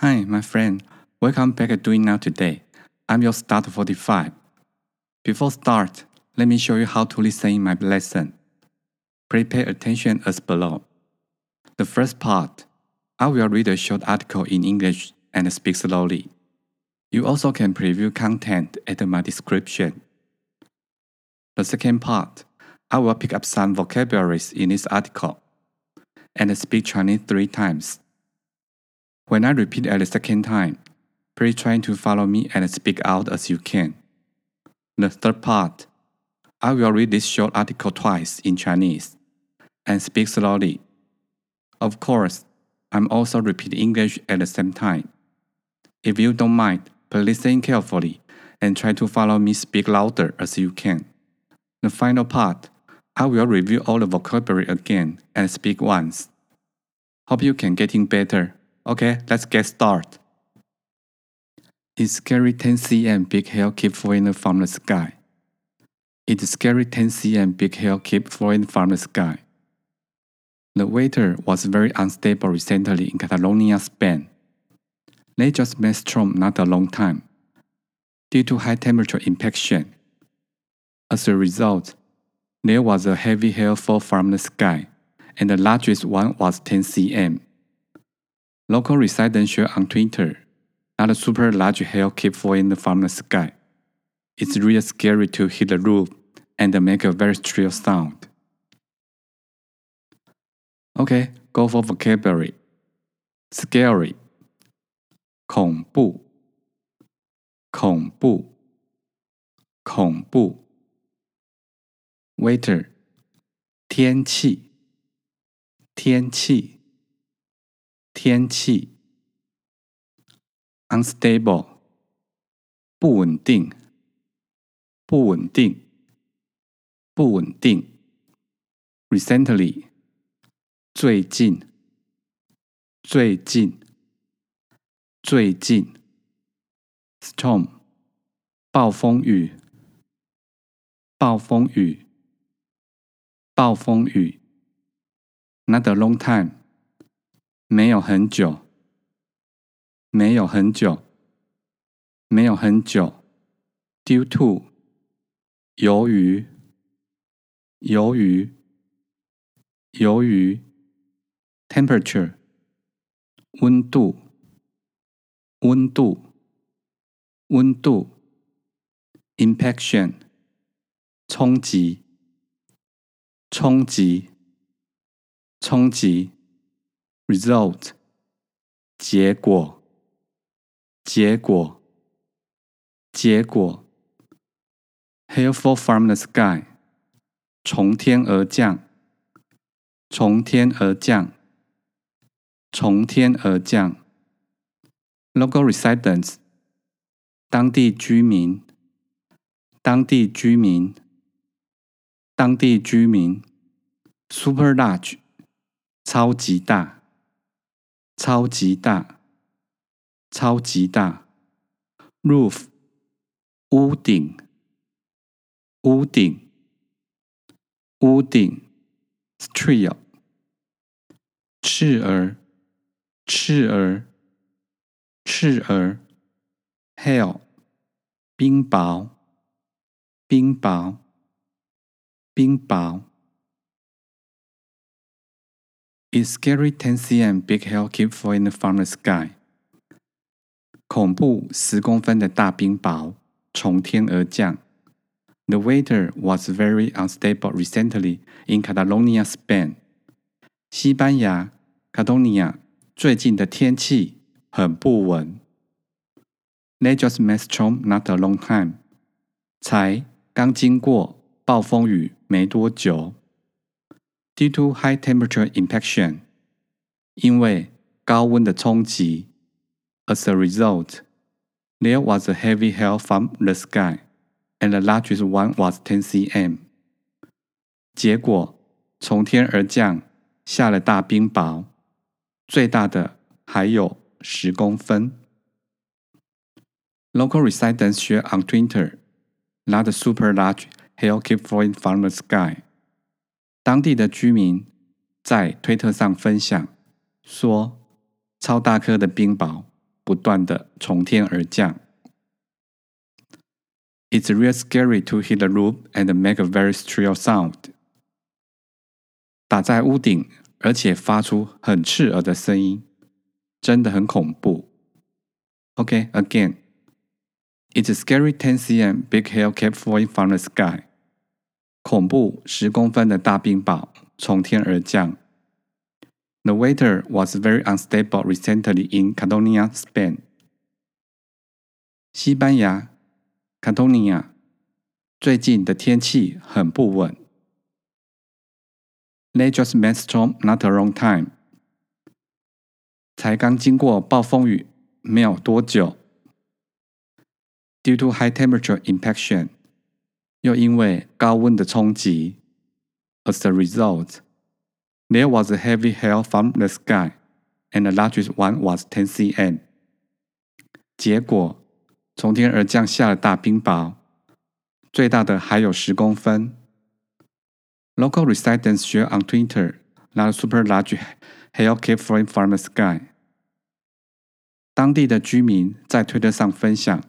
Hi, my friend. Welcome back to Doing Now Today. I'm your start 45. Before start, let me show you how to listen in my lesson. Please pay attention as below. The first part, I will read a short article in English and speak slowly. You also can preview content at my description. The second part, I will pick up some vocabularies in this article and speak Chinese three times. When I repeat at the second time, please try to follow me and speak out as you can. The third part, I will read this short article twice in Chinese and speak slowly. Of course, I'm also repeating English at the same time. If you don't mind, please listen carefully and try to follow me speak louder as you can. The final part, I will review all the vocabulary again and speak once. Hope you can getting better. Okay, let's get started. It's scary 10 cm big hail keep falling from the sky. It's scary 10 cm big hail keep falling from the sky. The weather was very unstable recently in Catalonia, Spain. They just made storm not a long time due to high temperature impaction. As a result, there was a heavy hail fall from the sky, and the largest one was 10 cm. Local residents share on Twitter that a super large hail keep falling from the sky. It's really scary to hit the roof and make a very shrill sound. Okay, go for vocabulary. Scary. 恐怖，恐怖，恐怖。Waiter，天气，天气， 天气。Unstable，不稳定，不稳定，不稳定。Recently，最近，最近，最近。Storm，暴风雨，暴风雨，暴风雨。Not a long time，没有很久，没有很久，没有很久。Due to，由于，由于，由于。Temperature，温度，温度，温度。Impaction，冲击，冲击，冲击。Result，结果，结果，结果。Hail fall from the sky，从天而降，从天而降。从天而降，local residents，当地居民，当地居民，当地居民，super large，超级大， 超级大，超级大，roof，屋顶，屋顶，屋顶，strio，赤儿。赤儿，赤儿，hail，冰雹，冰雹，冰雹。It's scary 10 cm big hail keep falling from the sky。恐怖十公分的大冰雹从天而降。The weather was very unstable recently in Catalonia, Spain。西班牙，卡多尼亚。最近的天气很不稳。They just met storm not a long time，才刚经过暴风雨没多久。 Due to high temperature impaction，因为高温的冲击。As a result, there was a heavy hail from the sky, and the largest one was 10 cm。结果从天而降，下了大冰雹。最大的还有十公分。Local residents share on Twitter that super large hail keep falling from the sky。 当地的居民在推特上分享说，超大颗的冰雹 不断的从天而降。It's real scary to hit the roof and make a very shrill sound。打在屋顶，而且发出很刺耳的声音，真的很恐怖。Okay, again. It's a scary 10 cm big hail kept falling from the sky. 恐怖十公分的大冰雹从天而降。The weather was very unstable recently in Catalonia, Spain. 西班牙 Catalonia 最近的天气很不稳。They just met storm not a long time. 才刚经过暴风雨没有多久。Due to high temperature impaction， 又因为高温的冲击，as a result, there was a heavy hail from the sky, and the largest one was 10 cm. 结果，从天而降下了大冰雹，最大的还有十公分。Local residents share on Twitter that super large hail kept falling from the sky. 当地的居民在推特上分享。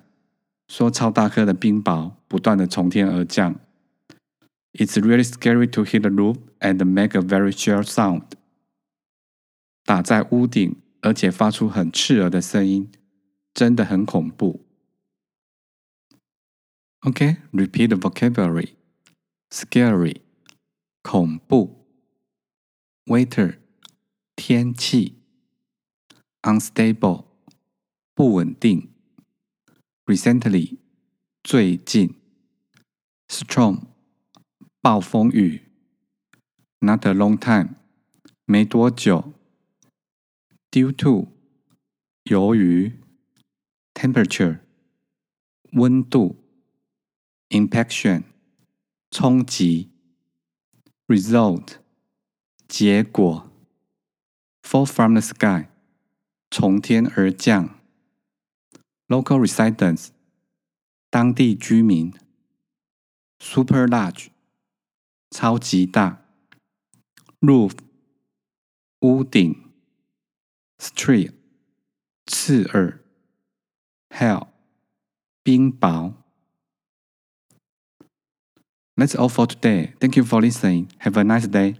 说超大颗的冰雹 不断的从天而降。It's really scary to hit the roof and make a very shrill sound。打在屋顶，而且发出很刺耳的声音，真的很恐怖。Okay, repeat the vocabulary. Scary，恐怖。Weather，天气。Unstable，不稳定。Recently，最近。 Storm，暴风雨。Not a long time，没多久。Due to，由于。Temperature，温度。Impaction，冲击。Result，结果。Fall from the sky，从天而降。Local residents，当地居民。 Super large，超级大。Roof，屋顶。Street，刺耳。Hail，冰雹。That's all for today. Thank you for listening. Have a nice day.